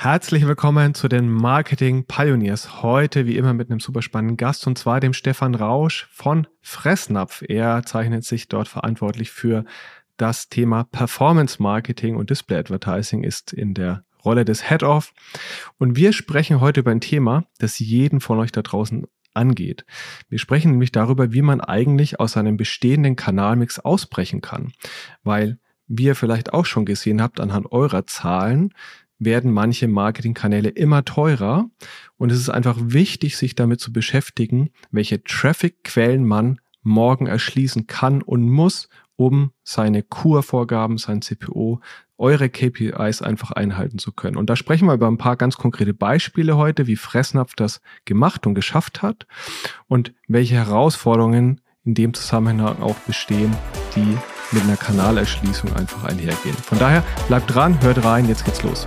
Herzlich willkommen zu den Marketing Pioneers. Heute wie immer mit einem super spannenden Gast und zwar dem Stefan Rausch von Fressnapf. Er zeichnet sich dort verantwortlich für das Thema Performance Marketing und Display Advertising ist in der Rolle des Head-Off. Und wir sprechen heute über ein Thema, das jeden von euch da draußen angeht. Wir sprechen nämlich darüber, wie man eigentlich aus einem bestehenden Kanalmix ausbrechen kann. Weil, wie ihr vielleicht auch schon gesehen habt anhand eurer Zahlen, werden manche Marketingkanäle immer teurer und es ist einfach wichtig, sich damit zu beschäftigen, welche Traffic-Quellen man morgen erschließen kann und muss, um seine Kurvorgaben, sein CPO, eure KPIs einfach einhalten zu können. Und da sprechen wir über ein paar ganz konkrete Beispiele heute, wie Fressnapf das gemacht und geschafft hat und welche Herausforderungen in dem Zusammenhang auch bestehen, die mit einer Kanalerschließung einfach einhergehen. Von daher bleibt dran, hört rein, jetzt geht's los.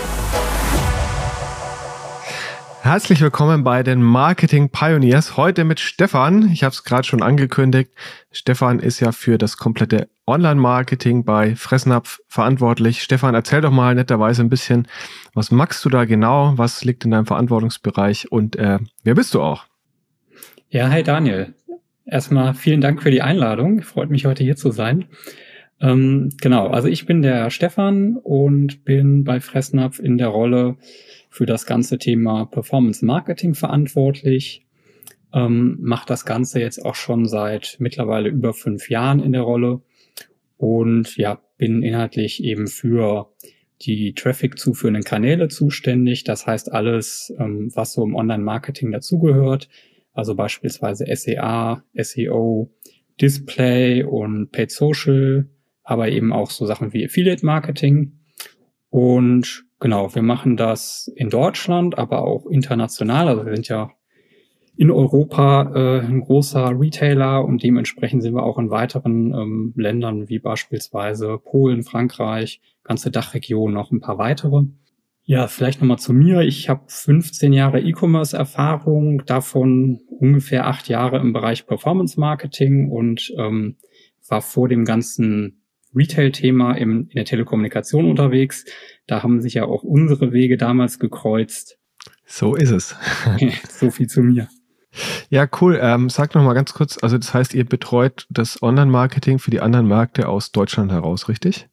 Herzlich willkommen bei den Marketing Pioneers. Heute mit Stefan. Ich habe es gerade schon angekündigt. Stefan ist ja für das komplette Online-Marketing bei Fressnapf verantwortlich. Stefan, erzähl doch mal netterweise ein bisschen, was magst du da genau? Was liegt in deinem Verantwortungsbereich und äh, wer bist du auch? Ja, hi Daniel. Erstmal vielen Dank für die Einladung. Freut mich heute hier zu sein. Ähm, genau, also ich bin der Stefan und bin bei Fressnapf in der Rolle für das ganze Thema Performance Marketing verantwortlich. Ähm, macht das Ganze jetzt auch schon seit mittlerweile über fünf Jahren in der Rolle und ja, bin inhaltlich eben für die Traffic zuführenden Kanäle zuständig. Das heißt alles, ähm, was so im Online-Marketing dazugehört. Also beispielsweise SEA, SEO, Display und Paid Social, aber eben auch so Sachen wie Affiliate Marketing. Und Genau, wir machen das in Deutschland, aber auch international. Also wir sind ja in Europa äh, ein großer Retailer und dementsprechend sind wir auch in weiteren ähm, Ländern wie beispielsweise Polen, Frankreich, ganze Dachregion, noch ein paar weitere. Ja, vielleicht nochmal zu mir. Ich habe 15 Jahre E-Commerce-Erfahrung, davon ungefähr acht Jahre im Bereich Performance Marketing und ähm, war vor dem ganzen Retail-Thema in der Telekommunikation unterwegs. Da haben sich ja auch unsere Wege damals gekreuzt. So ist es. so viel zu mir. Ja, cool. Ähm, sag noch mal ganz kurz, also das heißt, ihr betreut das Online-Marketing für die anderen Märkte aus Deutschland heraus, richtig?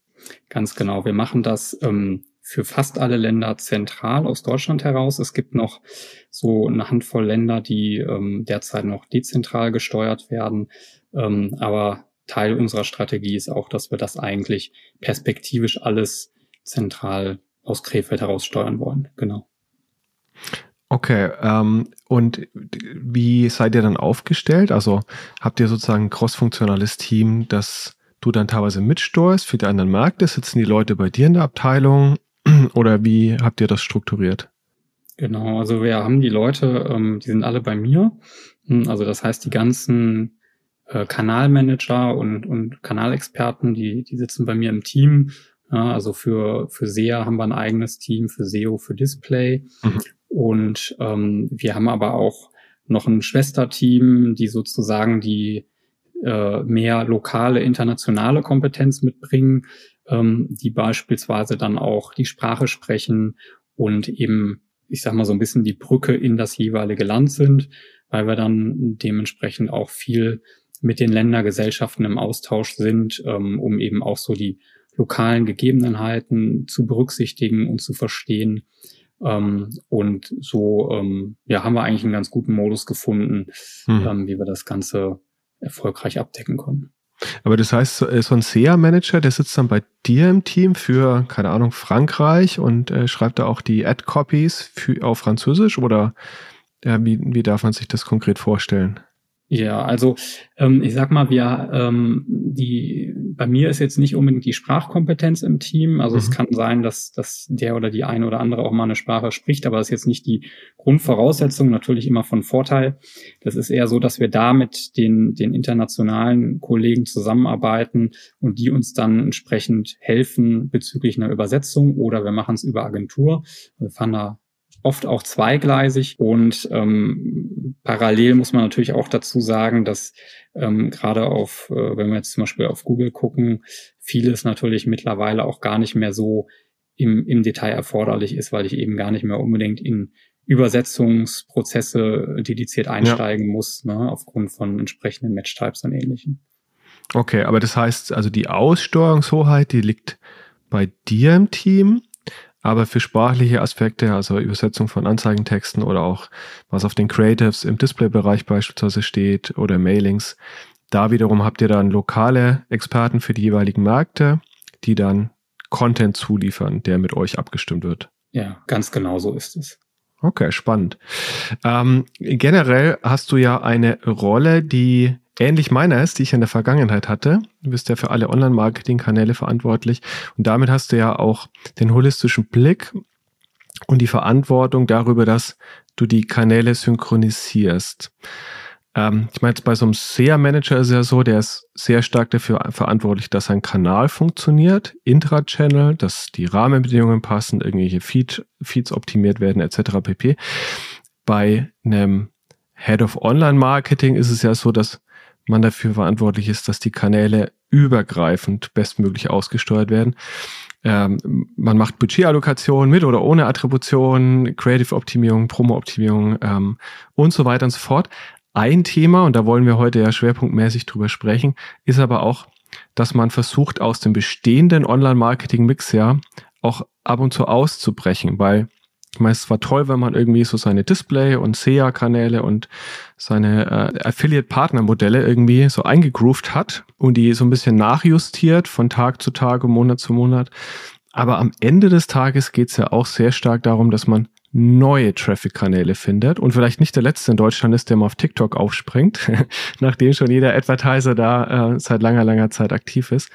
Ganz genau. Wir machen das ähm, für fast alle Länder zentral aus Deutschland heraus. Es gibt noch so eine Handvoll Länder, die ähm, derzeit noch dezentral gesteuert werden. Ähm, aber Teil unserer Strategie ist auch, dass wir das eigentlich perspektivisch alles zentral aus Krefeld heraus steuern wollen. Genau. Okay, ähm, und wie seid ihr dann aufgestellt? Also habt ihr sozusagen ein crossfunktionales Team, das du dann teilweise mitsteuerst für die anderen Märkte? Sitzen die Leute bei dir in der Abteilung oder wie habt ihr das strukturiert? Genau, also wir haben die Leute, ähm, die sind alle bei mir. Hm, also das heißt, die ganzen äh, Kanalmanager und, und Kanalexperten, die, die sitzen bei mir im Team. Ja, also für, für SEA haben wir ein eigenes Team, für SEO, für Display. Mhm. Und ähm, wir haben aber auch noch ein Schwesterteam, die sozusagen die äh, mehr lokale, internationale Kompetenz mitbringen, ähm, die beispielsweise dann auch die Sprache sprechen und eben, ich sag mal, so ein bisschen die Brücke in das jeweilige Land sind, weil wir dann dementsprechend auch viel mit den Ländergesellschaften im Austausch sind, ähm, um eben auch so die lokalen Gegebenheiten zu berücksichtigen und zu verstehen. Ähm, und so ähm, ja, haben wir eigentlich einen ganz guten Modus gefunden, hm. ähm, wie wir das Ganze erfolgreich abdecken konnten. Aber das heißt, so äh, ein SEA-Manager, der sitzt dann bei dir im Team für, keine Ahnung, Frankreich und äh, schreibt da auch die Ad-Copies auf Französisch oder äh, wie, wie darf man sich das konkret vorstellen? Ja, also ähm, ich sag mal, wir ähm, die bei mir ist jetzt nicht unbedingt die Sprachkompetenz im Team. Also mhm. es kann sein, dass, dass der oder die eine oder andere auch mal eine Sprache spricht, aber das ist jetzt nicht die Grundvoraussetzung, natürlich immer von Vorteil. Das ist eher so, dass wir da mit den, den internationalen Kollegen zusammenarbeiten und die uns dann entsprechend helfen bezüglich einer Übersetzung oder wir machen es über Agentur. Wir fahren da oft auch zweigleisig und ähm, parallel muss man natürlich auch dazu sagen, dass ähm, gerade auf, äh, wenn wir jetzt zum Beispiel auf Google gucken, vieles natürlich mittlerweile auch gar nicht mehr so im, im Detail erforderlich ist, weil ich eben gar nicht mehr unbedingt in Übersetzungsprozesse dediziert einsteigen ja. muss, ne, aufgrund von entsprechenden Matchtypes und ähnlichem. Okay, aber das heißt, also die Aussteuerungshoheit, die liegt bei dir im Team aber für sprachliche Aspekte, also Übersetzung von Anzeigentexten oder auch was auf den Creatives im Displaybereich beispielsweise steht oder Mailings, da wiederum habt ihr dann lokale Experten für die jeweiligen Märkte, die dann Content zuliefern, der mit euch abgestimmt wird. Ja, ganz genau so ist es. Okay, spannend. Ähm, generell hast du ja eine Rolle, die ähnlich meiner ist, die ich in der Vergangenheit hatte. Du bist ja für alle Online-Marketing-Kanäle verantwortlich und damit hast du ja auch den holistischen Blick und die Verantwortung darüber, dass du die Kanäle synchronisierst. Ähm, ich meine, bei so einem SEA-Manager ist es ja so, der ist sehr stark dafür verantwortlich, dass ein Kanal funktioniert, Intra-Channel, dass die Rahmenbedingungen passen, irgendwelche Feed, Feeds optimiert werden, etc. pp. Bei einem Head of Online Marketing ist es ja so, dass man dafür verantwortlich ist, dass die Kanäle übergreifend bestmöglich ausgesteuert werden. Ähm, man macht Budgetallokation mit oder ohne Attribution, Creative-Optimierung, Promo-Optimierung ähm, und so weiter und so fort. Ein Thema, und da wollen wir heute ja schwerpunktmäßig drüber sprechen, ist aber auch, dass man versucht, aus dem bestehenden Online-Marketing-Mix ja auch ab und zu auszubrechen, weil ich meine, es war toll, wenn man irgendwie so seine Display- und SEA-Kanäle und seine äh, Affiliate-Partner-Modelle irgendwie so eingegroovt hat und die so ein bisschen nachjustiert von Tag zu Tag und Monat zu Monat. Aber am Ende des Tages geht es ja auch sehr stark darum, dass man neue Traffic-Kanäle findet und vielleicht nicht der letzte in Deutschland ist, der mal auf TikTok aufspringt, nachdem schon jeder Advertiser da äh, seit langer, langer Zeit aktiv ist.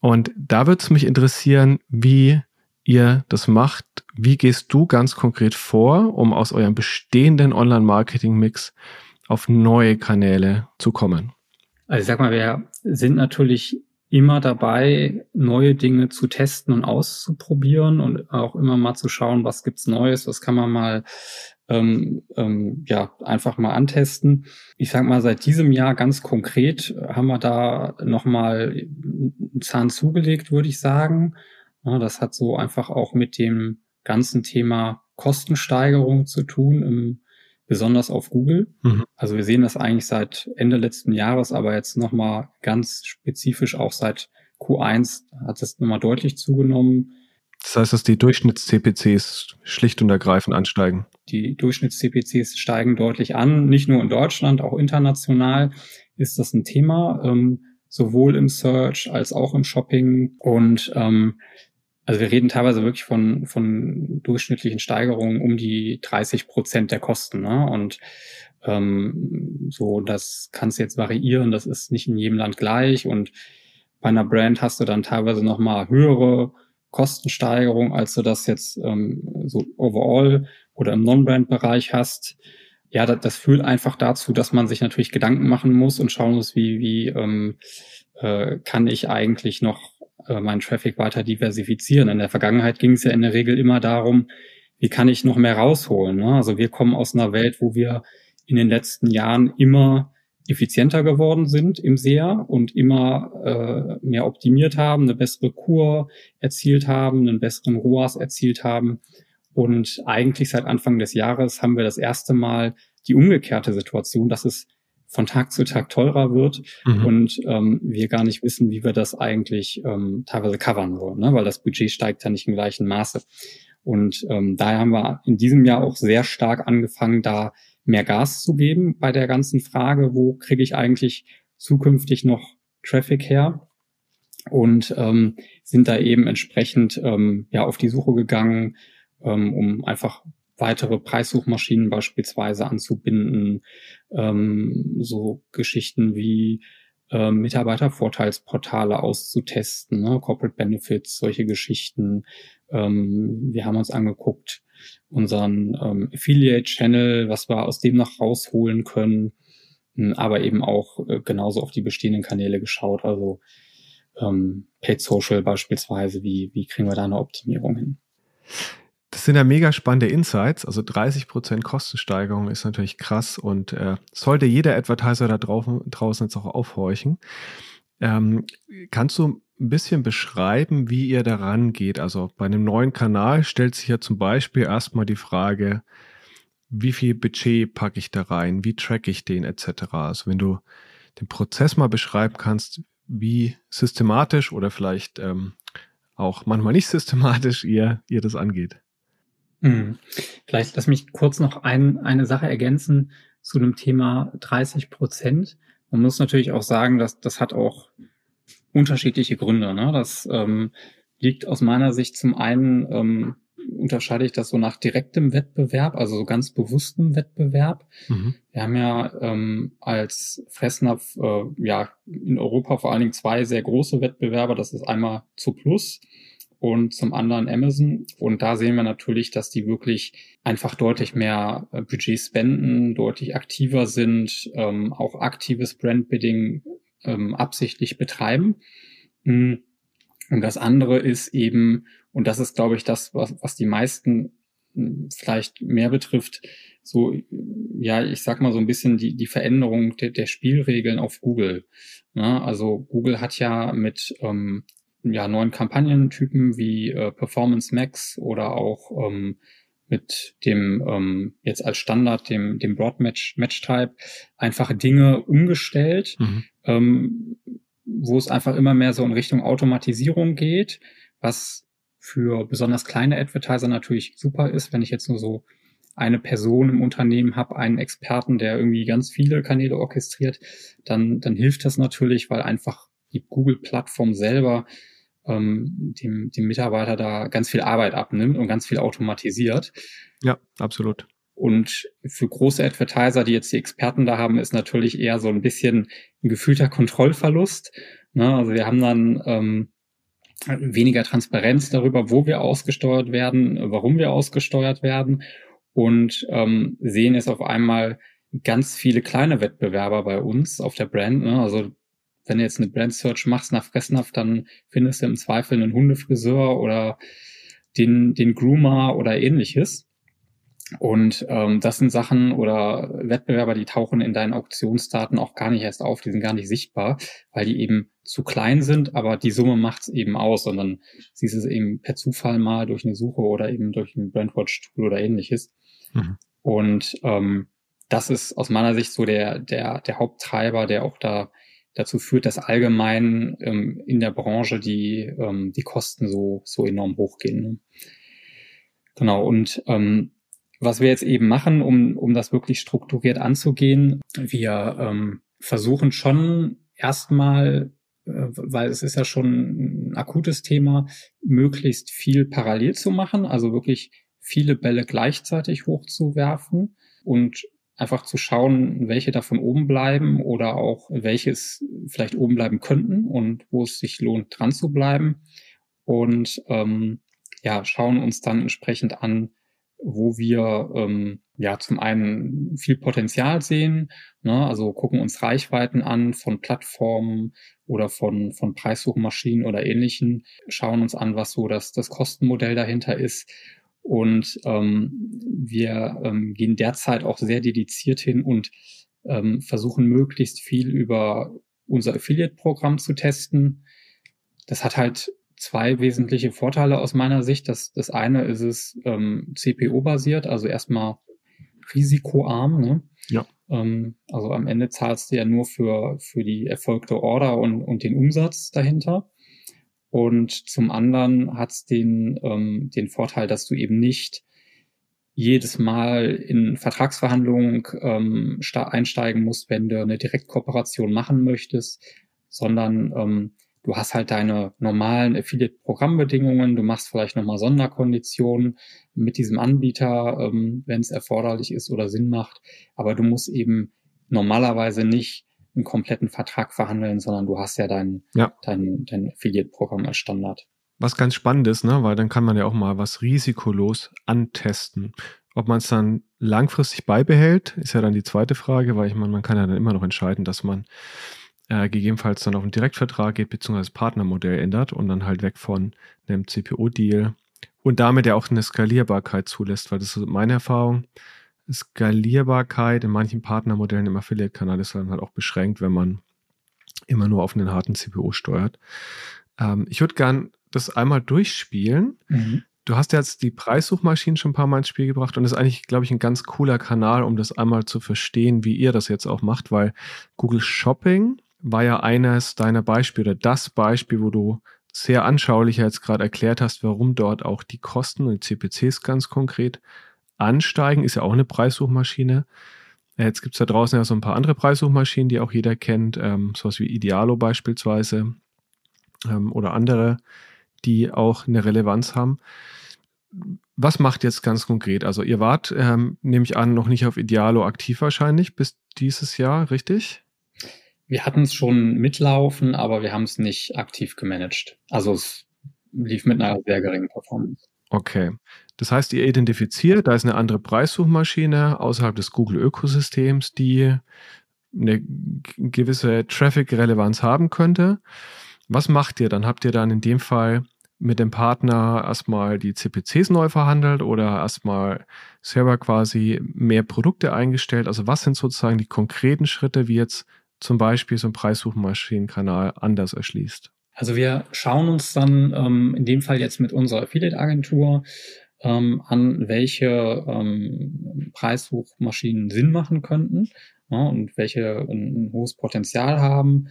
Und da würde es mich interessieren, wie ihr das macht. Wie gehst du ganz konkret vor, um aus eurem bestehenden Online-Marketing-Mix auf neue Kanäle zu kommen? Also ich sag mal, wir sind natürlich immer dabei, neue Dinge zu testen und auszuprobieren und auch immer mal zu schauen, was gibt's Neues, was kann man mal ähm, ähm, ja einfach mal antesten. Ich sag mal, seit diesem Jahr ganz konkret haben wir da nochmal einen Zahn zugelegt, würde ich sagen. Ja, das hat so einfach auch mit dem ganzen Thema Kostensteigerung zu tun, im, besonders auf Google. Mhm. Also wir sehen das eigentlich seit Ende letzten Jahres, aber jetzt nochmal ganz spezifisch auch seit Q1 hat es nochmal deutlich zugenommen. Das heißt, dass die Durchschnitts-CPCs schlicht und ergreifend ansteigen. Die Durchschnitts-CPCs steigen deutlich an, nicht nur in Deutschland, auch international ist das ein Thema, ähm, sowohl im Search als auch im Shopping. Und ähm, also wir reden teilweise wirklich von, von durchschnittlichen Steigerungen um die 30 Prozent der Kosten. Ne? Und ähm, so, das kann es jetzt variieren, das ist nicht in jedem Land gleich. Und bei einer Brand hast du dann teilweise nochmal höhere Kostensteigerung, als du das jetzt ähm, so overall oder im Non-Brand-Bereich hast. Ja, das, das führt einfach dazu, dass man sich natürlich Gedanken machen muss und schauen muss, wie, wie ähm, äh, kann ich eigentlich noch äh, meinen Traffic weiter diversifizieren. In der Vergangenheit ging es ja in der Regel immer darum, wie kann ich noch mehr rausholen. Ne? Also wir kommen aus einer Welt, wo wir in den letzten Jahren immer effizienter geworden sind im SEA und immer äh, mehr optimiert haben, eine bessere Kur erzielt haben, einen besseren ROAS erzielt haben. Und eigentlich seit Anfang des Jahres haben wir das erste Mal die umgekehrte Situation, dass es von Tag zu Tag teurer wird mhm. und ähm, wir gar nicht wissen, wie wir das eigentlich ähm, teilweise covern wollen, ne? weil das Budget steigt ja nicht im gleichen Maße. Und ähm, daher haben wir in diesem Jahr auch sehr stark angefangen, da mehr Gas zu geben bei der ganzen Frage, wo kriege ich eigentlich zukünftig noch Traffic her? Und ähm, sind da eben entsprechend ähm, ja auf die Suche gegangen, ähm, um einfach weitere Preissuchmaschinen beispielsweise anzubinden, ähm, so Geschichten wie äh, Mitarbeitervorteilsportale auszutesten, ne? Corporate Benefits, solche Geschichten. Ähm, wir haben uns angeguckt, unseren ähm, Affiliate-Channel, was wir aus dem noch rausholen können, hm, aber eben auch äh, genauso auf die bestehenden Kanäle geschaut, also ähm, Paid Social beispielsweise, wie, wie kriegen wir da eine Optimierung hin? Das sind ja mega spannende Insights. Also 30% Kostensteigerung ist natürlich krass und äh, sollte jeder Advertiser da draußen, draußen jetzt auch aufhorchen. Ähm, kannst du ein bisschen beschreiben, wie ihr daran geht? Also bei einem neuen Kanal stellt sich ja zum Beispiel erstmal die Frage, wie viel Budget packe ich da rein? Wie track ich den etc.? Also wenn du den Prozess mal beschreiben kannst, wie systematisch oder vielleicht ähm, auch manchmal nicht systematisch ihr, ihr das angeht. Hm. Vielleicht lass mich kurz noch ein, eine Sache ergänzen zu dem Thema 30 Prozent. Man muss natürlich auch sagen, dass das hat auch unterschiedliche Gründe. Ne? Das ähm, liegt aus meiner Sicht zum einen ähm, unterscheide ich das so nach direktem Wettbewerb, also so ganz bewusstem Wettbewerb. Mhm. Wir haben ja ähm, als Fressnapf äh, ja in Europa vor allen Dingen zwei sehr große Wettbewerber. Das ist einmal zu Plus und zum anderen Amazon. Und da sehen wir natürlich, dass die wirklich einfach deutlich mehr äh, Budget spenden, deutlich aktiver sind, ähm, auch aktives Brandbidding ähm, absichtlich betreiben. Mm. Und das andere ist eben, und das ist, glaube ich, das, was, was die meisten hm, vielleicht mehr betrifft, so, ja, ich sag mal so ein bisschen die, die Veränderung der, der Spielregeln auf Google. Ne? Also Google hat ja mit ähm, ja, neuen Kampagnentypen wie äh, Performance Max oder auch ähm, mit dem ähm, jetzt als Standard, dem, dem Broad Match, Match Type, einfach Dinge umgestellt, mhm. ähm, wo es einfach immer mehr so in Richtung Automatisierung geht, was für besonders kleine Advertiser natürlich super ist, wenn ich jetzt nur so eine Person im Unternehmen habe, einen Experten, der irgendwie ganz viele Kanäle orchestriert, dann, dann hilft das natürlich, weil einfach die Google-Plattform selber ähm, dem, dem Mitarbeiter da ganz viel Arbeit abnimmt und ganz viel automatisiert. Ja, absolut. Und für große Advertiser, die jetzt die Experten da haben, ist natürlich eher so ein bisschen ein gefühlter Kontrollverlust. Ne? Also wir haben dann ähm, weniger Transparenz darüber, wo wir ausgesteuert werden, warum wir ausgesteuert werden und ähm, sehen es auf einmal ganz viele kleine Wettbewerber bei uns auf der Brand. Ne? Also wenn du jetzt eine Brand Search machst nach Fressnapf, dann findest du im Zweifel einen Hundefriseur oder den, den Groomer oder ähnliches. Und ähm, das sind Sachen oder Wettbewerber, die tauchen in deinen Auktionsdaten auch gar nicht erst auf, die sind gar nicht sichtbar, weil die eben zu klein sind, aber die Summe macht's eben aus, sondern siehst es eben per Zufall mal durch eine Suche oder eben durch ein Brandwatch-Tool oder ähnliches. Mhm. Und ähm, das ist aus meiner Sicht so der, der, der Haupttreiber, der auch da dazu führt, dass allgemein ähm, in der Branche die, ähm, die Kosten so, so enorm hochgehen. Ne? Genau, und ähm, was wir jetzt eben machen, um, um das wirklich strukturiert anzugehen, wir ähm, versuchen schon erstmal, äh, weil es ist ja schon ein akutes Thema, möglichst viel parallel zu machen, also wirklich viele Bälle gleichzeitig hochzuwerfen und einfach zu schauen, welche davon oben bleiben oder auch welches vielleicht oben bleiben könnten und wo es sich lohnt, dran zu bleiben. Und ähm, ja, schauen uns dann entsprechend an, wo wir ähm, ja zum einen viel Potenzial sehen, ne? also gucken uns Reichweiten an von Plattformen oder von, von Preissuchmaschinen oder ähnlichen, schauen uns an, was so das, das Kostenmodell dahinter ist und ähm, wir ähm, gehen derzeit auch sehr dediziert hin und ähm, versuchen möglichst viel über unser Affiliate-Programm zu testen. Das hat halt zwei wesentliche Vorteile aus meiner Sicht. Das, das eine ist es ähm, CPO-basiert, also erstmal risikoarm. Ne? Ja. Ähm, also am Ende zahlst du ja nur für, für die erfolgte Order und, und den Umsatz dahinter. Und zum anderen hat es den, ähm, den Vorteil, dass du eben nicht jedes Mal in Vertragsverhandlungen ähm, einsteigen musst, wenn du eine Direktkooperation machen möchtest, sondern ähm, du hast halt deine normalen Affiliate-Programmbedingungen, du machst vielleicht nochmal Sonderkonditionen mit diesem Anbieter, ähm, wenn es erforderlich ist oder Sinn macht, aber du musst eben normalerweise nicht einen kompletten Vertrag verhandeln, sondern du hast ja dein, ja. dein, dein Affiliate-Programm als Standard. Was ganz spannend ist, ne? weil dann kann man ja auch mal was risikolos antesten. Ob man es dann langfristig beibehält, ist ja dann die zweite Frage, weil ich meine, man kann ja dann immer noch entscheiden, dass man äh, gegebenenfalls dann auf einen Direktvertrag geht, beziehungsweise das Partnermodell ändert und dann halt weg von einem CPO-Deal und damit ja auch eine Skalierbarkeit zulässt, weil das ist meine Erfahrung. Skalierbarkeit in manchen Partnermodellen im Affiliate-Kanal ist dann halt auch beschränkt, wenn man immer nur auf einen harten CPO steuert. Ähm, ich würde gern das einmal durchspielen. Mhm. Du hast jetzt die Preissuchmaschinen schon ein paar Mal ins Spiel gebracht und das ist eigentlich, glaube ich, ein ganz cooler Kanal, um das einmal zu verstehen, wie ihr das jetzt auch macht, weil Google Shopping war ja eines deiner Beispiele oder das Beispiel, wo du sehr anschaulich jetzt gerade erklärt hast, warum dort auch die Kosten und die CPCs ganz konkret ansteigen. Ist ja auch eine Preissuchmaschine. Jetzt gibt es da draußen ja so ein paar andere Preissuchmaschinen, die auch jeder kennt, ähm, sowas wie Idealo beispielsweise ähm, oder andere, die auch eine Relevanz haben. Was macht jetzt ganz konkret? Also ihr wart, ähm, nehme ich an, noch nicht auf Idealo aktiv wahrscheinlich bis dieses Jahr, richtig? Wir hatten es schon mitlaufen, aber wir haben es nicht aktiv gemanagt. Also es lief mit einer sehr geringen Performance. Okay. Das heißt, ihr identifiziert, da ist eine andere Preissuchmaschine außerhalb des Google-Ökosystems, die eine gewisse Traffic-Relevanz haben könnte. Was macht ihr dann? Habt ihr dann in dem Fall mit dem Partner erstmal die CPCs neu verhandelt oder erstmal selber quasi mehr Produkte eingestellt? Also was sind sozusagen die konkreten Schritte, wie jetzt zum Beispiel so ein Preissuchmaschinenkanal anders erschließt? Also wir schauen uns dann ähm, in dem Fall jetzt mit unserer Affiliate-Agentur ähm, an, welche ähm, Preissuchmaschinen Sinn machen könnten ja, und welche ein, ein, hohes Potenzial haben.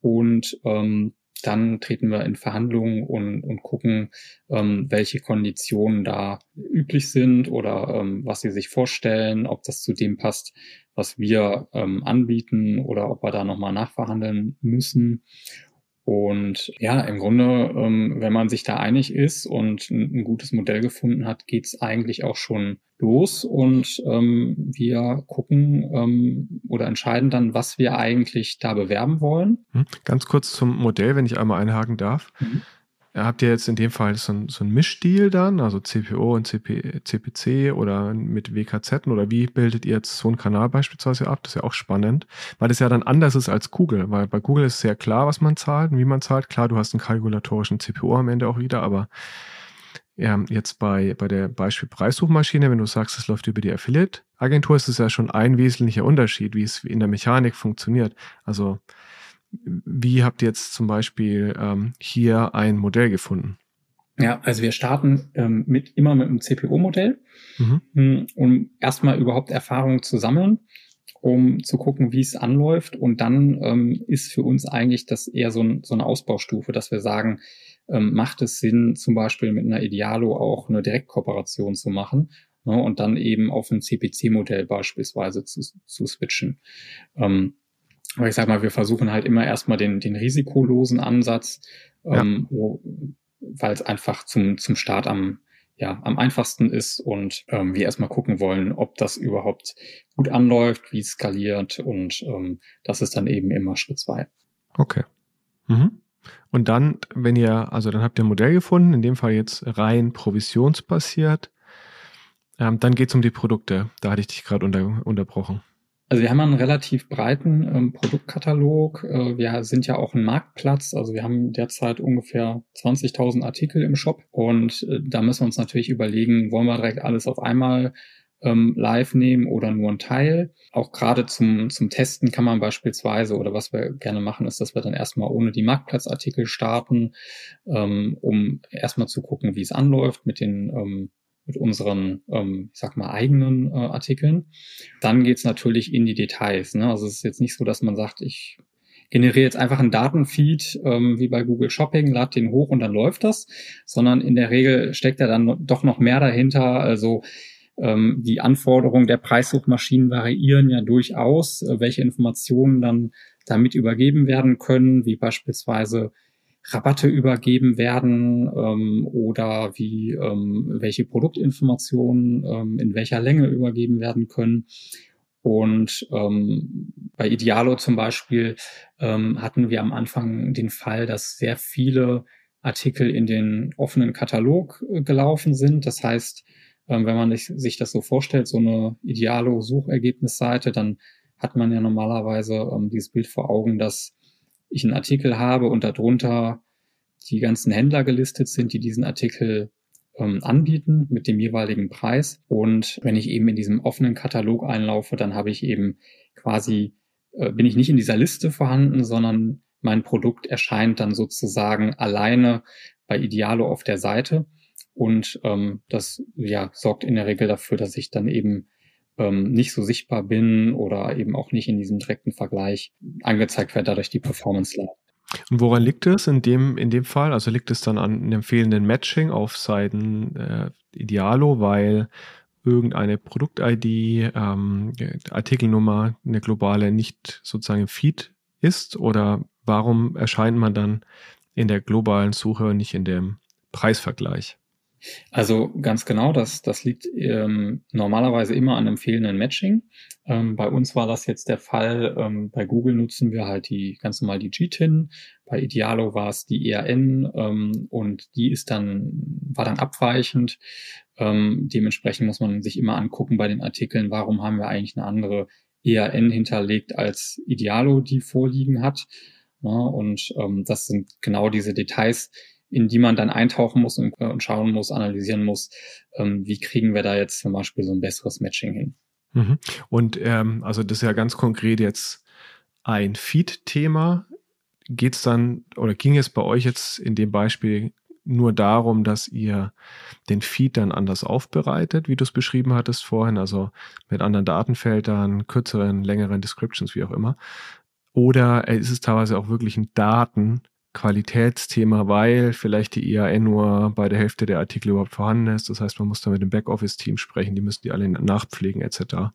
Und ähm, dann treten wir in Verhandlungen und, und gucken, ähm, welche Konditionen da üblich sind oder ähm, was sie sich vorstellen, ob das zu dem passt, was wir ähm, anbieten oder ob wir da nochmal nachverhandeln müssen. Und ja, im Grunde, ähm, wenn man sich da einig ist und ein, ein gutes Modell gefunden hat, geht's eigentlich auch schon los und ähm, wir gucken ähm, oder entscheiden dann, was wir eigentlich da bewerben wollen. Hm, ganz kurz zum Modell, wenn ich einmal einhaken darf. Mhm. Habt ihr jetzt in dem Fall so ein, so ein Mischdeal dann, also CPO und CP, CPC oder mit WKZ oder wie bildet ihr jetzt so einen Kanal beispielsweise ab? Das ist ja auch spannend, weil das ja dann anders ist als Google, weil bei Google ist sehr klar, was man zahlt und wie man zahlt. Klar, du hast einen kalkulatorischen CPO am Ende auch wieder, aber ja, jetzt bei, bei der Beispiel Preissuchmaschine, wenn du sagst, es läuft über die Affiliate-Agentur, ist es ja schon ein wesentlicher Unterschied, wie es in der Mechanik funktioniert. Also wie habt ihr jetzt zum Beispiel ähm, hier ein Modell gefunden? Ja, also wir starten ähm, mit immer mit einem CPO-Modell, mhm. Hm, um erstmal überhaupt Erfahrungen zu sammeln, um zu gucken, wie es anläuft. Und dann ähm, ist für uns eigentlich das eher so, ein, so eine Ausbaustufe, dass wir sagen, ähm, macht es Sinn, zum Beispiel mit einer Idealo auch eine Direktkooperation zu machen ne, und dann eben auf ein CPC-Modell beispielsweise zu, zu switchen. Ähm, aber ich sag mal, wir versuchen halt immer erstmal den, den risikolosen Ansatz, ja. ähm, weil es einfach zum, zum Start am, ja, am einfachsten ist und ähm, wir erstmal gucken wollen, ob das überhaupt gut anläuft, wie es skaliert und ähm, das ist dann eben immer Schritt zwei. Okay. Mhm. Und dann, wenn ihr, also dann habt ihr ein Modell gefunden, in dem Fall jetzt rein provisionsbasiert, ähm, dann geht es um die Produkte. Da hatte ich dich gerade unter, unterbrochen. Also wir haben einen relativ breiten ähm, Produktkatalog. Äh, wir sind ja auch ein Marktplatz. Also wir haben derzeit ungefähr 20.000 Artikel im Shop. Und äh, da müssen wir uns natürlich überlegen, wollen wir direkt alles auf einmal ähm, live nehmen oder nur ein Teil. Auch gerade zum, zum Testen kann man beispielsweise oder was wir gerne machen, ist, dass wir dann erstmal ohne die Marktplatzartikel starten, ähm, um erstmal zu gucken, wie es anläuft mit den ähm, mit unseren, ähm, ich sag mal, eigenen äh, Artikeln. Dann geht's natürlich in die Details. Ne? Also es ist jetzt nicht so, dass man sagt, ich generiere jetzt einfach einen Datenfeed ähm, wie bei Google Shopping, lade den hoch und dann läuft das, sondern in der Regel steckt ja dann doch noch mehr dahinter. Also ähm, die Anforderungen der Preissuchmaschinen variieren ja durchaus, äh, welche Informationen dann damit übergeben werden können, wie beispielsweise Rabatte übergeben werden ähm, oder wie ähm, welche Produktinformationen ähm, in welcher Länge übergeben werden können. Und ähm, bei Idealo zum Beispiel ähm, hatten wir am Anfang den Fall, dass sehr viele Artikel in den offenen Katalog äh, gelaufen sind. Das heißt, ähm, wenn man sich das so vorstellt, so eine Idealo-Suchergebnisseite, dann hat man ja normalerweise ähm, dieses Bild vor Augen, dass ich einen Artikel habe und darunter die ganzen Händler gelistet sind, die diesen Artikel ähm, anbieten mit dem jeweiligen Preis. Und wenn ich eben in diesem offenen Katalog einlaufe, dann habe ich eben quasi, äh, bin ich nicht in dieser Liste vorhanden, sondern mein Produkt erscheint dann sozusagen alleine bei Idealo auf der Seite. Und ähm, das ja, sorgt in der Regel dafür, dass ich dann eben ähm, nicht so sichtbar bin oder eben auch nicht in diesem direkten Vergleich angezeigt werde, dadurch die Performance leidet. Und woran liegt es in dem, in dem Fall? Also liegt es dann an einem fehlenden Matching auf Seiten äh, Idealo, weil irgendeine Produkt-ID, ähm, Artikelnummer, eine globale nicht sozusagen im Feed ist? Oder warum erscheint man dann in der globalen Suche und nicht in dem Preisvergleich? Also ganz genau, das, das liegt ähm, normalerweise immer an einem fehlenden Matching. Ähm, bei uns war das jetzt der Fall. Ähm, bei Google nutzen wir halt die ganz normal die GTIN. Bei Idealo war es die ERN ähm, und die ist dann war dann abweichend. Ähm, dementsprechend muss man sich immer angucken bei den Artikeln, warum haben wir eigentlich eine andere ERN hinterlegt als Idealo die vorliegen hat. Ja, und ähm, das sind genau diese Details, in die man dann eintauchen muss und, äh, und schauen muss, analysieren muss, ähm, wie kriegen wir da jetzt zum Beispiel so ein besseres Matching hin. Mhm. Und ähm, also das ist ja ganz konkret jetzt ein Feed-Thema. Geht es dann oder ging es bei euch jetzt in dem Beispiel nur darum, dass ihr den Feed dann anders aufbereitet, wie du es beschrieben hattest vorhin, also mit anderen Datenfeldern, kürzeren, längeren Descriptions, wie auch immer? Oder ist es teilweise auch wirklich ein Daten- Qualitätsthema, weil vielleicht die IAN nur bei der Hälfte der Artikel überhaupt vorhanden ist. Das heißt, man muss da mit dem Backoffice-Team sprechen, die müssen die alle nachpflegen etc.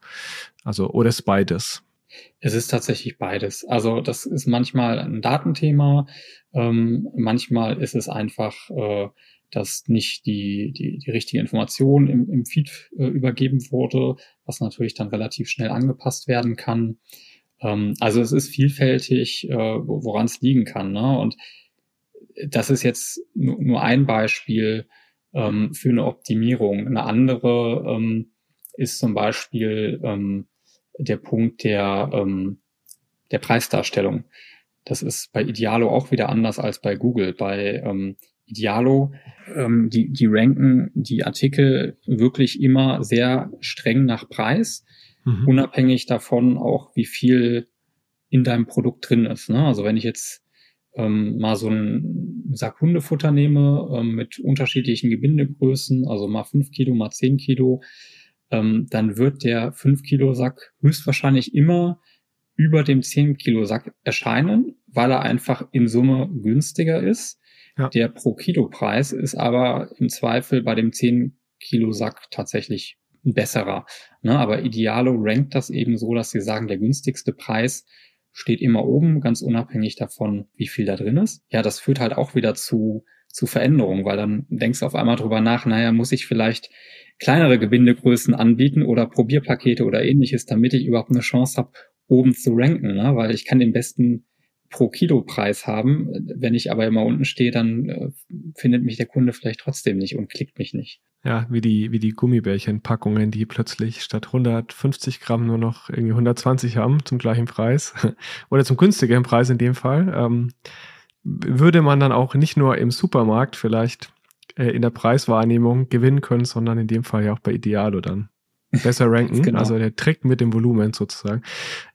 Also, oder ist beides? Es ist tatsächlich beides. Also das ist manchmal ein Datenthema, ähm, manchmal ist es einfach, äh, dass nicht die, die, die richtige Information im, im Feed äh, übergeben wurde, was natürlich dann relativ schnell angepasst werden kann. Ähm, also es ist vielfältig, äh, woran es liegen kann. Ne? Und das ist jetzt nur ein Beispiel ähm, für eine Optimierung. Eine andere ähm, ist zum Beispiel der Punkt der, der Preisdarstellung. Das ist bei Idealo auch wieder anders als bei Google. Bei Idealo, die, die ranken die Artikel wirklich immer sehr streng nach Preis mhm. unabhängig davon auch, wie viel in deinem Produkt drin ist. Ne? Also wenn ich jetzt ähm, mal so einen Sack Hundefutter nehme ähm, mit unterschiedlichen Gebindegrößen, also mal fünf Kilo, mal zehn Kilo, ähm, dann wird der fünf Kilo Sack höchstwahrscheinlich immer über dem zehn Kilo Sack erscheinen, weil er einfach in Summe günstiger ist. Ja. Der pro Kilo Preis ist aber im Zweifel bei dem 10 Kilo Sack tatsächlich ein besserer. Ne? Aber Idealo rankt das eben so, dass sie sagen, der günstigste Preis steht immer oben, ganz unabhängig davon, wie viel da drin ist. Ja, das führt halt auch wieder zu, zu Veränderungen, weil dann denkst du auf einmal drüber nach, naja, muss ich vielleicht kleinere Gebindegrößen anbieten oder Probierpakete oder ähnliches, damit ich überhaupt eine Chance habe, oben zu ranken, ne? weil ich kann den besten pro Kilo Preis haben. Wenn ich aber immer unten stehe, dann äh, findet mich der Kunde vielleicht trotzdem nicht und klickt mich nicht. Ja, wie die, wie die Gummibärchenpackungen, die plötzlich statt 150 Gramm nur noch irgendwie 120 haben zum gleichen Preis oder zum günstigeren Preis in dem Fall. Ähm, würde man dann auch nicht nur im Supermarkt vielleicht äh, in der Preiswahrnehmung gewinnen können, sondern in dem Fall ja auch bei Idealo dann besser ranken. genau. Also der Trick mit dem Volumen sozusagen.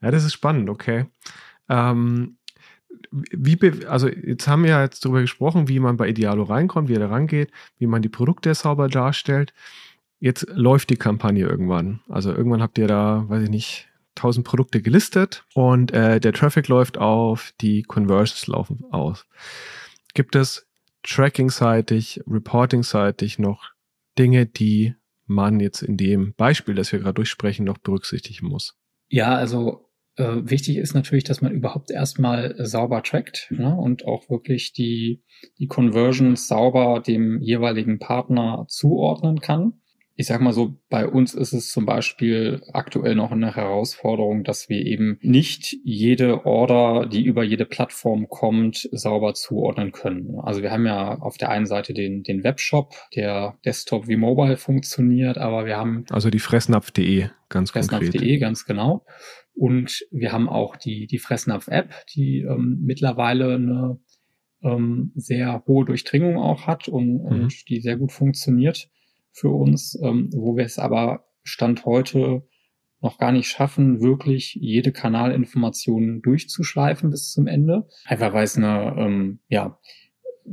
Ja, das ist spannend, okay. Ähm, wie, also jetzt haben wir ja jetzt darüber gesprochen, wie man bei Idealo reinkommt, wie er da rangeht, wie man die Produkte sauber darstellt. Jetzt läuft die Kampagne irgendwann. Also irgendwann habt ihr da, weiß ich nicht, 1000 Produkte gelistet und äh, der Traffic läuft auf, die Conversions laufen aus. Gibt es tracking-seitig, reporting-seitig noch Dinge, die man jetzt in dem Beispiel, das wir gerade durchsprechen, noch berücksichtigen muss? Ja, also Äh, wichtig ist natürlich, dass man überhaupt erstmal sauber trackt ne? und auch wirklich die, die Conversions sauber dem jeweiligen Partner zuordnen kann ich sag mal so, bei uns ist es zum Beispiel aktuell noch eine Herausforderung, dass wir eben nicht jede Order, die über jede Plattform kommt, sauber zuordnen können. Also wir haben ja auf der einen Seite den, den Webshop, der Desktop wie Mobile funktioniert, aber wir haben. Also die fressnapf.de, ganz fressnapf.de, konkret. ganz genau. Und wir haben auch die, die Fressnapf-App, die ähm, mittlerweile eine ähm, sehr hohe Durchdringung auch hat und, mhm. und die sehr gut funktioniert für uns, ähm, wo wir es aber Stand heute noch gar nicht schaffen, wirklich jede Kanalinformation durchzuschleifen bis zum Ende. Einfach weil es eine, ähm, ja,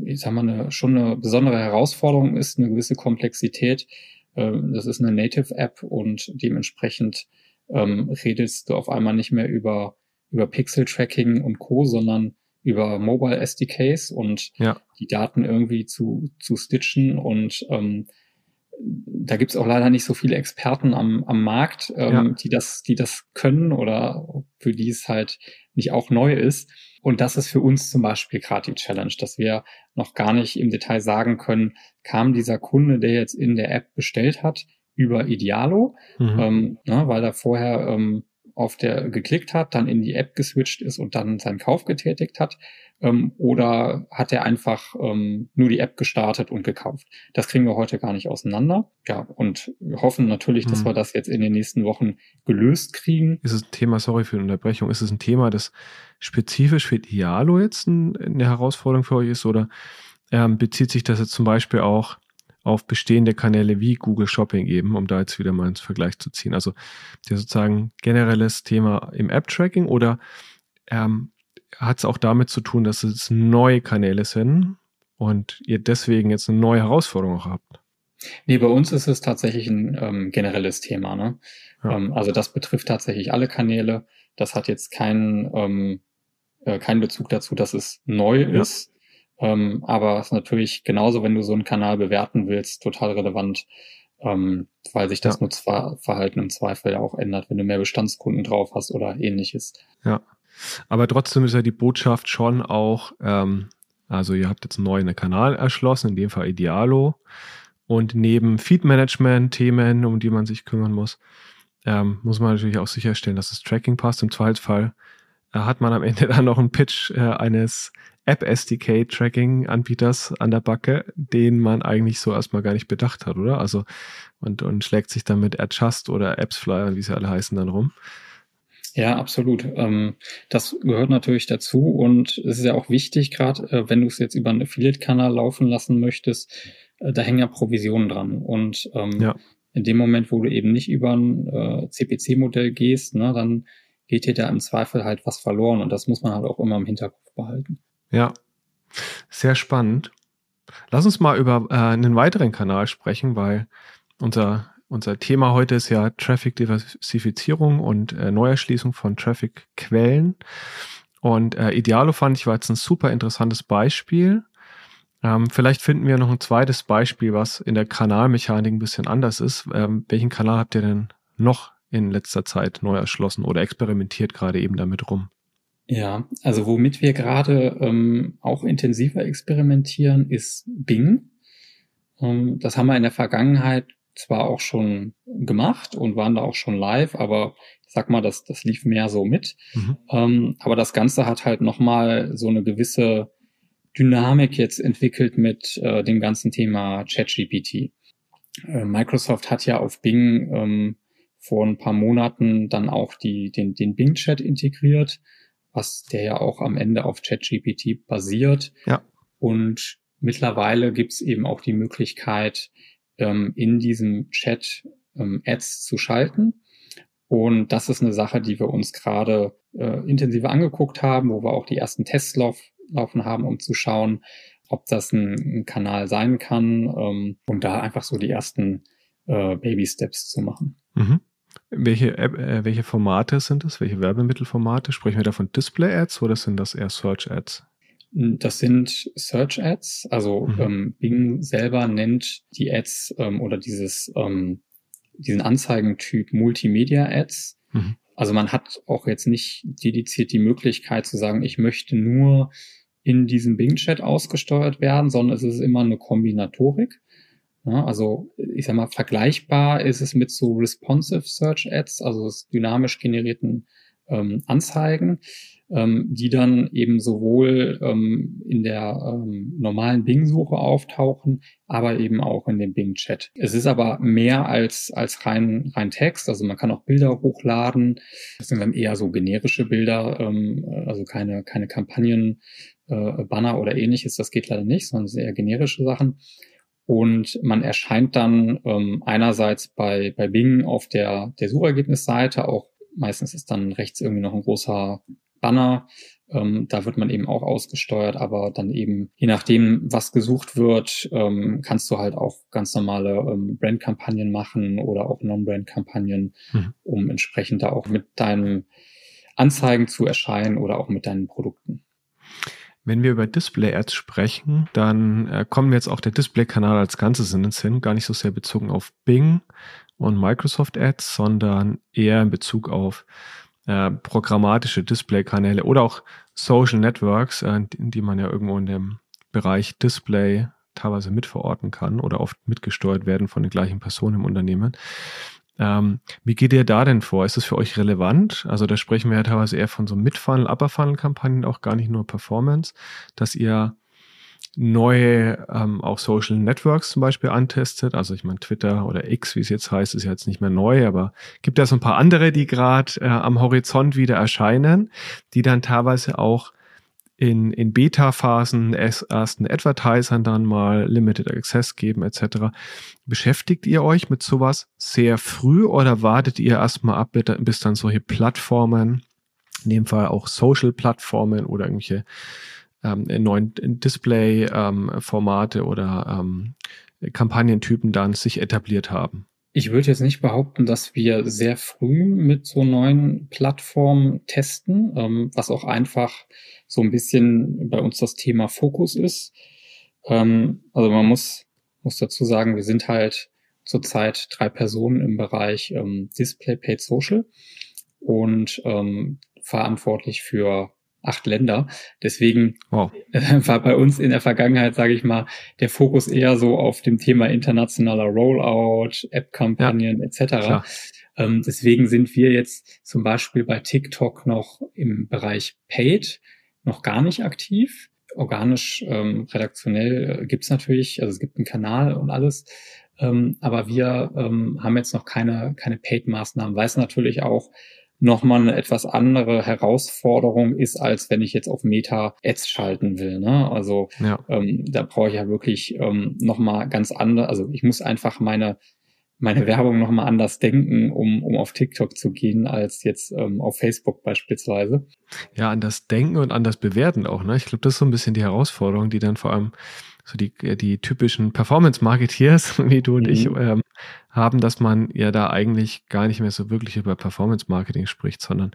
ich sag mal, eine, schon eine besondere Herausforderung ist, eine gewisse Komplexität. Ähm, das ist eine Native-App und dementsprechend ähm, redest du auf einmal nicht mehr über, über Pixel-Tracking und Co., sondern über Mobile SDKs und ja. die Daten irgendwie zu, zu stitchen und ähm, da gibt's auch leider nicht so viele Experten am, am Markt, ähm, ja. die das, die das können oder für die es halt nicht auch neu ist. Und das ist für uns zum Beispiel gerade die Challenge, dass wir noch gar nicht im Detail sagen können, kam dieser Kunde, der jetzt in der App bestellt hat, über Idealo, mhm. ähm, ne, weil er vorher ähm, auf der geklickt hat, dann in die App geswitcht ist und dann seinen Kauf getätigt hat? Ähm, oder hat er einfach ähm, nur die App gestartet und gekauft? Das kriegen wir heute gar nicht auseinander. Ja, und wir hoffen natürlich, hm. dass wir das jetzt in den nächsten Wochen gelöst kriegen. Ist es ein Thema, sorry für die Unterbrechung, ist es ein Thema, das spezifisch für Ialo jetzt ein, eine Herausforderung für euch ist oder ähm, bezieht sich das jetzt zum Beispiel auch auf bestehende Kanäle wie Google Shopping eben, um da jetzt wieder mal ins Vergleich zu ziehen. Also der sozusagen generelles Thema im App-Tracking oder ähm, hat es auch damit zu tun, dass es neue Kanäle sind und ihr deswegen jetzt eine neue Herausforderung auch habt? Nee, bei uns ist es tatsächlich ein ähm, generelles Thema. Ne? Ja. Ähm, also das betrifft tatsächlich alle Kanäle. Das hat jetzt keinen, ähm, äh, keinen Bezug dazu, dass es neu ja. ist. Ähm, aber es ist natürlich genauso, wenn du so einen Kanal bewerten willst, total relevant, ähm, weil sich das ja. Nutzverhalten im Zweifel ja auch ändert, wenn du mehr Bestandskunden drauf hast oder ähnliches. Ja. Aber trotzdem ist ja die Botschaft schon auch, ähm, also ihr habt jetzt einen neuen Kanal erschlossen, in dem Fall Idealo. Und neben Feed-Management-Themen, um die man sich kümmern muss, ähm, muss man natürlich auch sicherstellen, dass das Tracking passt. Im Zweifelsfall äh, hat man am Ende dann noch einen Pitch äh, eines App-SDK-Tracking-Anbieters an der Backe, den man eigentlich so erstmal gar nicht bedacht hat, oder? Also, und, und schlägt sich dann mit Adjust oder AppsFlyer, wie sie alle heißen, dann rum. Ja, absolut. Ähm, das gehört natürlich dazu und es ist ja auch wichtig, gerade äh, wenn du es jetzt über einen Affiliate-Kanal laufen lassen möchtest, äh, da hängen ja Provisionen dran. Und ähm, ja. in dem Moment, wo du eben nicht über ein äh, CPC-Modell gehst, ne, dann geht dir da im Zweifel halt was verloren und das muss man halt auch immer im Hinterkopf behalten. Ja, sehr spannend. Lass uns mal über äh, einen weiteren Kanal sprechen, weil unser, unser Thema heute ist ja Traffic-Diversifizierung und äh, Neuerschließung von Traffic-Quellen. Und äh, Idealo fand ich war jetzt ein super interessantes Beispiel. Ähm, vielleicht finden wir noch ein zweites Beispiel, was in der Kanalmechanik ein bisschen anders ist. Ähm, welchen Kanal habt ihr denn noch in letzter Zeit neu erschlossen oder experimentiert gerade eben damit rum? Ja, also womit wir gerade ähm, auch intensiver experimentieren, ist Bing. Ähm, das haben wir in der Vergangenheit zwar auch schon gemacht und waren da auch schon live, aber ich sag mal, das, das lief mehr so mit. Mhm. Ähm, aber das Ganze hat halt nochmal so eine gewisse Dynamik jetzt entwickelt mit äh, dem ganzen Thema ChatGPT. Äh, Microsoft hat ja auf Bing ähm, vor ein paar Monaten dann auch die, den, den Bing-Chat integriert was der ja auch am Ende auf ChatGPT basiert. Ja. Und mittlerweile gibt's eben auch die Möglichkeit, ähm, in diesem Chat ähm, Ads zu schalten. Und das ist eine Sache, die wir uns gerade äh, intensiver angeguckt haben, wo wir auch die ersten Tests lauf, laufen haben, um zu schauen, ob das ein, ein Kanal sein kann ähm, und da einfach so die ersten äh, Baby Steps zu machen. Mhm. Welche, App, äh, welche Formate sind das? Welche Werbemittelformate? Sprechen wir da von Display-Ads oder sind das eher Search-Ads? Das sind Search-Ads. Also mhm. ähm, Bing selber nennt die Ads ähm, oder dieses, ähm, diesen Anzeigentyp Multimedia-Ads. Mhm. Also man hat auch jetzt nicht dediziert die Möglichkeit zu sagen, ich möchte nur in diesem Bing-Chat ausgesteuert werden, sondern es ist immer eine Kombinatorik. Ja, also ich sag mal, vergleichbar ist es mit so responsive Search Ads, also dynamisch generierten ähm, Anzeigen, ähm, die dann eben sowohl ähm, in der ähm, normalen Bing-Suche auftauchen, aber eben auch in dem Bing-Chat. Es ist aber mehr als, als rein, rein Text, also man kann auch Bilder hochladen. Das sind dann eher so generische Bilder, ähm, also keine, keine Kampagnen, äh, Banner oder ähnliches, das geht leider nicht, sondern sehr generische Sachen. Und man erscheint dann ähm, einerseits bei, bei Bing auf der, der Suchergebnisseite, auch meistens ist dann rechts irgendwie noch ein großer Banner. Ähm, da wird man eben auch ausgesteuert, aber dann eben, je nachdem, was gesucht wird, ähm, kannst du halt auch ganz normale ähm, Brandkampagnen machen oder auch Non-Brand-Kampagnen, mhm. um entsprechend da auch mit deinen Anzeigen zu erscheinen oder auch mit deinen Produkten. Wenn wir über Display-Ads sprechen, dann äh, kommen jetzt auch der Display-Kanal als Ganzes in den Sinn, gar nicht so sehr bezogen auf Bing und Microsoft Ads, sondern eher in Bezug auf äh, programmatische Display-Kanäle oder auch Social Networks, äh, die, die man ja irgendwo in dem Bereich Display teilweise mitverorten kann oder oft mitgesteuert werden von den gleichen Personen im Unternehmen. Ähm, wie geht ihr da denn vor? Ist das für euch relevant? Also da sprechen wir ja teilweise eher von so Mid-Funnel, Upper-Funnel-Kampagnen, auch gar nicht nur Performance, dass ihr neue ähm, auch Social Networks zum Beispiel antestet. Also ich meine Twitter oder X, wie es jetzt heißt, ist jetzt nicht mehr neu, aber gibt ja so ein paar andere, die gerade äh, am Horizont wieder erscheinen, die dann teilweise auch in, in Beta-Phasen ersten Advertisern dann mal Limited Access geben etc. Beschäftigt ihr euch mit sowas sehr früh oder wartet ihr erstmal ab, bis dann solche Plattformen, in dem Fall auch Social-Plattformen oder irgendwelche ähm, neuen Display-Formate ähm, oder ähm, Kampagnentypen dann sich etabliert haben? Ich würde jetzt nicht behaupten, dass wir sehr früh mit so neuen Plattformen testen, ähm, was auch einfach so ein bisschen bei uns das Thema Fokus ist. Ähm, also man muss, muss dazu sagen, wir sind halt zurzeit drei Personen im Bereich ähm, Display Paid Social und ähm, verantwortlich für acht Länder. Deswegen wow. war bei uns in der Vergangenheit, sage ich mal, der Fokus eher so auf dem Thema internationaler Rollout, App-Kampagnen ja, etc. Ähm, deswegen sind wir jetzt zum Beispiel bei TikTok noch im Bereich Paid noch gar nicht aktiv. Organisch, ähm, redaktionell äh, gibt's natürlich, also es gibt einen Kanal und alles. Ähm, aber wir ähm, haben jetzt noch keine, keine Paid-Maßnahmen, weil es natürlich auch nochmal eine etwas andere Herausforderung ist, als wenn ich jetzt auf Meta-Ads schalten will. Ne? Also ja. ähm, da brauche ich ja wirklich ähm, nochmal ganz andere, also ich muss einfach meine meine Werbung nochmal anders denken, um, um auf TikTok zu gehen, als jetzt ähm, auf Facebook beispielsweise. Ja, anders denken und anders bewerten auch. Ne? Ich glaube, das ist so ein bisschen die Herausforderung, die dann vor allem so die, die typischen Performance-Marketeers, wie du und mhm. ich, ähm, haben, dass man ja da eigentlich gar nicht mehr so wirklich über Performance-Marketing spricht, sondern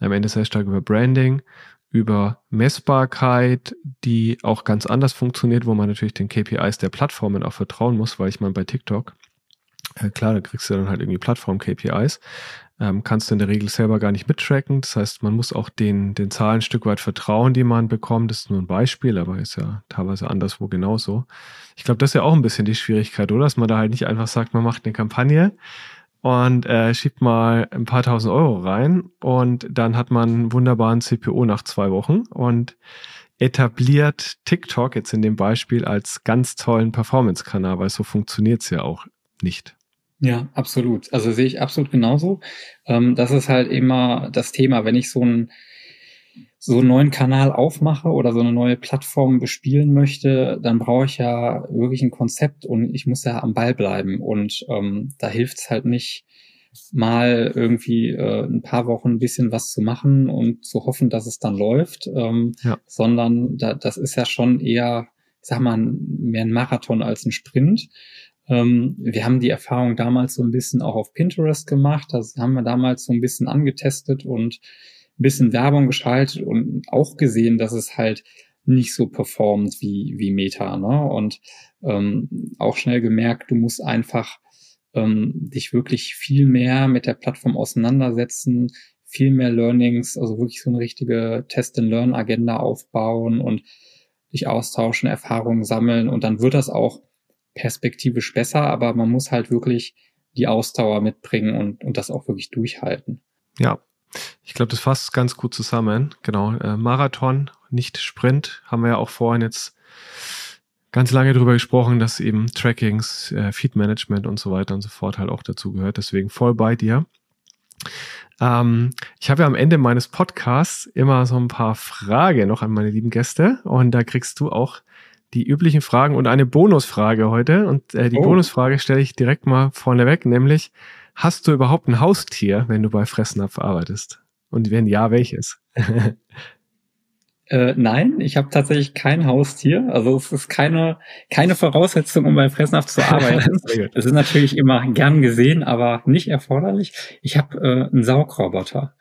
am Ende sehr stark über Branding, über Messbarkeit, die auch ganz anders funktioniert, wo man natürlich den KPIs der Plattformen auch vertrauen muss, weil ich meine, bei TikTok äh, klar, da kriegst du dann halt irgendwie Plattform-KPIs, ähm, kannst du in der Regel selber gar nicht mittracken. Das heißt, man muss auch den, den Zahlen ein Stück weit vertrauen, die man bekommt. Das ist nur ein Beispiel, aber ist ja teilweise anderswo genauso. Ich glaube, das ist ja auch ein bisschen die Schwierigkeit, oder? Dass man da halt nicht einfach sagt, man macht eine Kampagne und äh, schiebt mal ein paar tausend Euro rein und dann hat man einen wunderbaren CPO nach zwei Wochen und etabliert TikTok jetzt in dem Beispiel als ganz tollen Performance-Kanal, weil so funktioniert es ja auch nicht. Ja, absolut. Also sehe ich absolut genauso. Ähm, das ist halt immer das Thema, wenn ich so einen so einen neuen Kanal aufmache oder so eine neue Plattform bespielen möchte, dann brauche ich ja wirklich ein Konzept und ich muss ja am Ball bleiben. Und ähm, da hilft es halt nicht, mal irgendwie äh, ein paar Wochen ein bisschen was zu machen und zu hoffen, dass es dann läuft, ähm, ja. sondern da, das ist ja schon eher, ich sag mal, mehr ein Marathon als ein Sprint. Ähm, wir haben die Erfahrung damals so ein bisschen auch auf Pinterest gemacht. Das haben wir damals so ein bisschen angetestet und ein bisschen Werbung geschaltet und auch gesehen, dass es halt nicht so performt wie, wie Meta. Ne? Und ähm, auch schnell gemerkt, du musst einfach ähm, dich wirklich viel mehr mit der Plattform auseinandersetzen, viel mehr Learnings, also wirklich so eine richtige Test-and-Learn-Agenda aufbauen und dich austauschen, Erfahrungen sammeln und dann wird das auch perspektivisch besser, aber man muss halt wirklich die Ausdauer mitbringen und, und das auch wirklich durchhalten. Ja, ich glaube, das fasst ganz gut zusammen. Genau, äh, Marathon, nicht Sprint, haben wir ja auch vorhin jetzt ganz lange drüber gesprochen, dass eben Trackings, äh, Feed Management und so weiter und so fort halt auch dazu gehört. Deswegen voll bei dir. Ähm, ich habe ja am Ende meines Podcasts immer so ein paar Fragen noch an meine lieben Gäste und da kriegst du auch die üblichen Fragen und eine Bonusfrage heute. Und äh, die oh. Bonusfrage stelle ich direkt mal vorneweg, nämlich Hast du überhaupt ein Haustier, wenn du bei Fressnapf arbeitest? Und wenn ja, welches? Äh, nein, ich habe tatsächlich kein Haustier. Also es ist keine, keine Voraussetzung, um bei Fressnapf zu arbeiten. Es ist natürlich immer gern gesehen, aber nicht erforderlich. Ich habe äh, einen Saugroboter,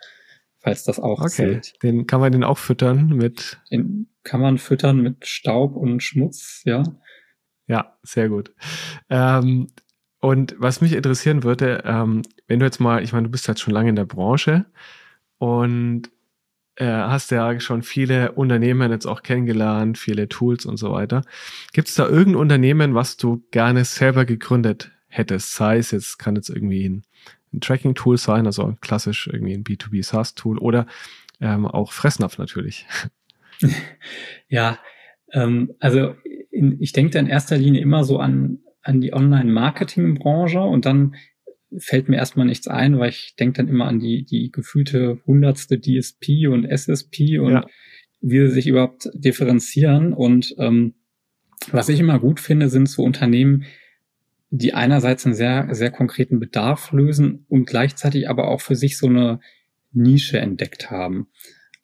falls das auch okay. zählt. Den kann man den auch füttern mit. Den kann man füttern mit Staub und Schmutz, ja. Ja, sehr gut. Ähm, und was mich interessieren würde, ähm, wenn du jetzt mal, ich meine, du bist jetzt schon lange in der Branche und äh, hast ja schon viele Unternehmen jetzt auch kennengelernt, viele Tools und so weiter. Gibt es da irgendein Unternehmen, was du gerne selber gegründet hättest? Sei es jetzt, kann jetzt irgendwie ein, ein Tracking-Tool sein, also klassisch irgendwie ein B2B SaaS-Tool oder ähm, auch Fressnapf natürlich. Ja, ähm, also in, ich denke in erster Linie immer so an an die Online-Marketing-Branche und dann fällt mir erstmal nichts ein, weil ich denke dann immer an die, die gefühlte hundertste DSP und SSP und ja. wie sie sich überhaupt differenzieren. Und ähm, was ich immer gut finde, sind so Unternehmen, die einerseits einen sehr, sehr konkreten Bedarf lösen und gleichzeitig aber auch für sich so eine Nische entdeckt haben.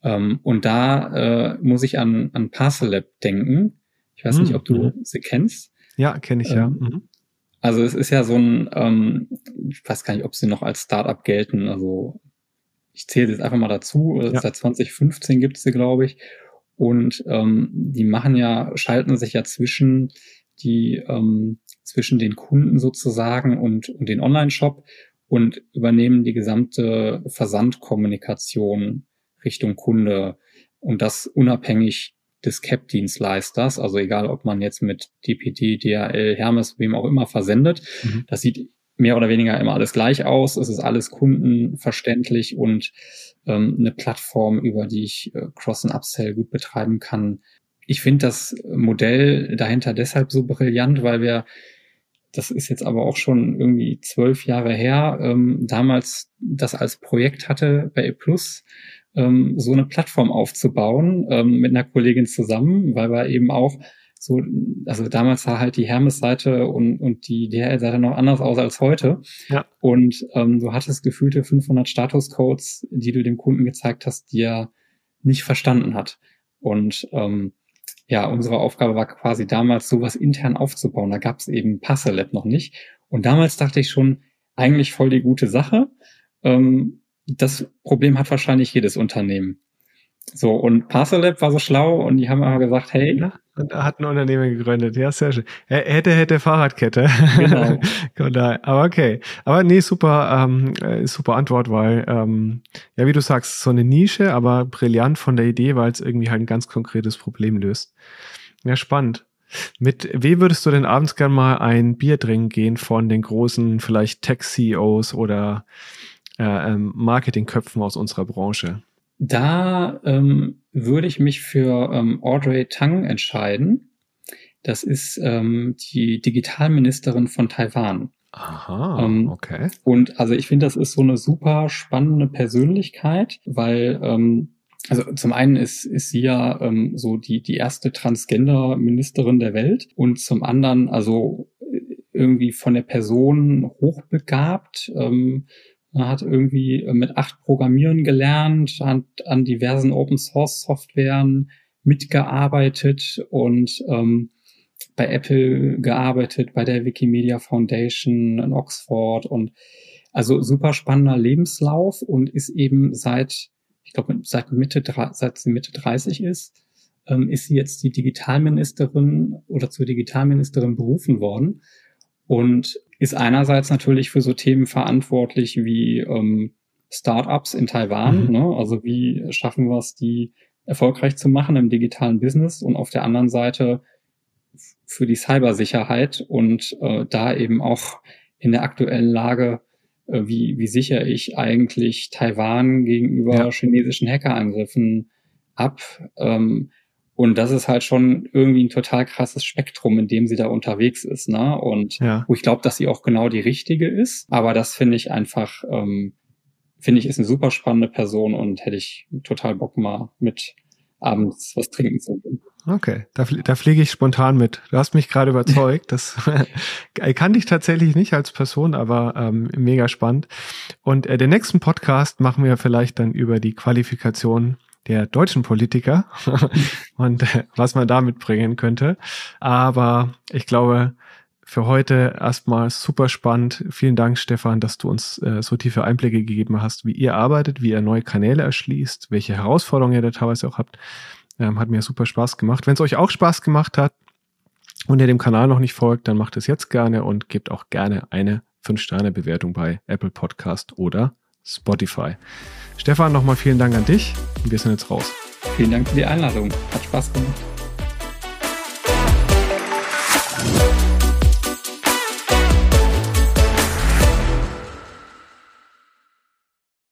Ähm, und da äh, muss ich an, an Parcel Lab denken. Ich weiß hm, nicht, ob du mhm. sie kennst. Ja, kenne ich ja. Ähm, mhm. Also es ist ja so ein, ähm, ich weiß gar nicht, ob sie noch als Startup gelten. Also ich zähle jetzt einfach mal dazu. Ja. Seit 2015 gibt es sie, glaube ich. Und ähm, die machen ja, schalten sich ja zwischen die ähm, zwischen den Kunden sozusagen und, und den Online-Shop und übernehmen die gesamte Versandkommunikation Richtung Kunde und das unabhängig des CAP-Dienstleisters, also egal ob man jetzt mit DPD, DHL, Hermes, wem auch immer versendet, mhm. das sieht mehr oder weniger immer alles gleich aus. Es ist alles kundenverständlich und ähm, eine Plattform, über die ich äh, Cross- und Upsell gut betreiben kann. Ich finde das Modell dahinter deshalb so brillant, weil wir, das ist jetzt aber auch schon irgendwie zwölf Jahre her, ähm, damals das als Projekt hatte bei E Plus ähm, so eine Plattform aufzubauen ähm, mit einer Kollegin zusammen, weil wir eben auch so, also damals sah halt die Hermes-Seite und, und die DHL-Seite noch anders aus als heute. Ja. Und ähm, du hattest gefühlte 500 Statuscodes, die du dem Kunden gezeigt hast, die er nicht verstanden hat. Und ähm, ja, unsere Aufgabe war quasi damals, sowas intern aufzubauen. Da gab es eben Passelet noch nicht. Und damals dachte ich schon, eigentlich voll die gute Sache. Ähm, das Problem hat wahrscheinlich jedes Unternehmen. So, und Parcelab war so schlau und die haben aber gesagt, hey. Ja, und er hat ein Unternehmen gegründet. Ja, sehr schön. Hätte, hätte Fahrradkette. Genau. aber okay. Aber nee, super, ähm, äh, super Antwort, weil, ähm, ja, wie du sagst, so eine Nische, aber brillant von der Idee, weil es irgendwie halt ein ganz konkretes Problem löst. Ja, spannend. Mit wem würdest du denn abends gern mal ein Bier trinken gehen von den großen, vielleicht Tech-CEOs oder äh, ähm, Marketingköpfen aus unserer Branche? Da ähm, würde ich mich für ähm, Audrey Tang entscheiden. Das ist ähm, die Digitalministerin von Taiwan. Aha, ähm, okay. Und also ich finde, das ist so eine super spannende Persönlichkeit, weil ähm, also zum einen ist, ist sie ja ähm, so die, die erste Transgender-Ministerin der Welt und zum anderen also irgendwie von der Person hochbegabt. Ähm, er hat irgendwie äh, mit acht Programmieren gelernt, hat an diversen Open Source Softwaren mitgearbeitet und ähm, bei Apple gearbeitet, bei der Wikimedia Foundation in Oxford und also super spannender Lebenslauf und ist eben seit, ich glaube, seit Mitte, seit sie Mitte 30 ist, ähm, ist sie jetzt die Digitalministerin oder zur Digitalministerin berufen worden. Und ist einerseits natürlich für so Themen verantwortlich wie ähm, Startups in Taiwan. Mhm. Ne? Also wie schaffen wir es, die erfolgreich zu machen im digitalen Business und auf der anderen Seite für die Cybersicherheit und äh, da eben auch in der aktuellen Lage, äh, wie, wie sichere ich eigentlich Taiwan gegenüber ja. chinesischen Hackerangriffen ab? Ähm, und das ist halt schon irgendwie ein total krasses Spektrum, in dem sie da unterwegs ist. Ne? Und ja. wo ich glaube, dass sie auch genau die richtige ist. Aber das finde ich einfach, ähm, finde ich, ist eine super spannende Person und hätte ich total Bock mal mit abends was trinken zu gehen. Okay, da, da fliege ich spontan mit. Du hast mich gerade überzeugt. Das kann ich tatsächlich nicht als Person, aber ähm, mega spannend. Und äh, den nächsten Podcast machen wir vielleicht dann über die Qualifikation der deutschen Politiker und äh, was man da mitbringen könnte. Aber ich glaube, für heute erstmal super spannend. Vielen Dank, Stefan, dass du uns äh, so tiefe Einblicke gegeben hast, wie ihr arbeitet, wie ihr neue Kanäle erschließt, welche Herausforderungen ihr da teilweise auch habt. Ähm, hat mir super Spaß gemacht. Wenn es euch auch Spaß gemacht hat und ihr dem Kanal noch nicht folgt, dann macht es jetzt gerne und gebt auch gerne eine 5-Sterne-Bewertung bei Apple Podcast oder Spotify. Stefan, nochmal vielen Dank an dich wir sind jetzt raus. Vielen Dank für die Einladung. Hat Spaß gemacht.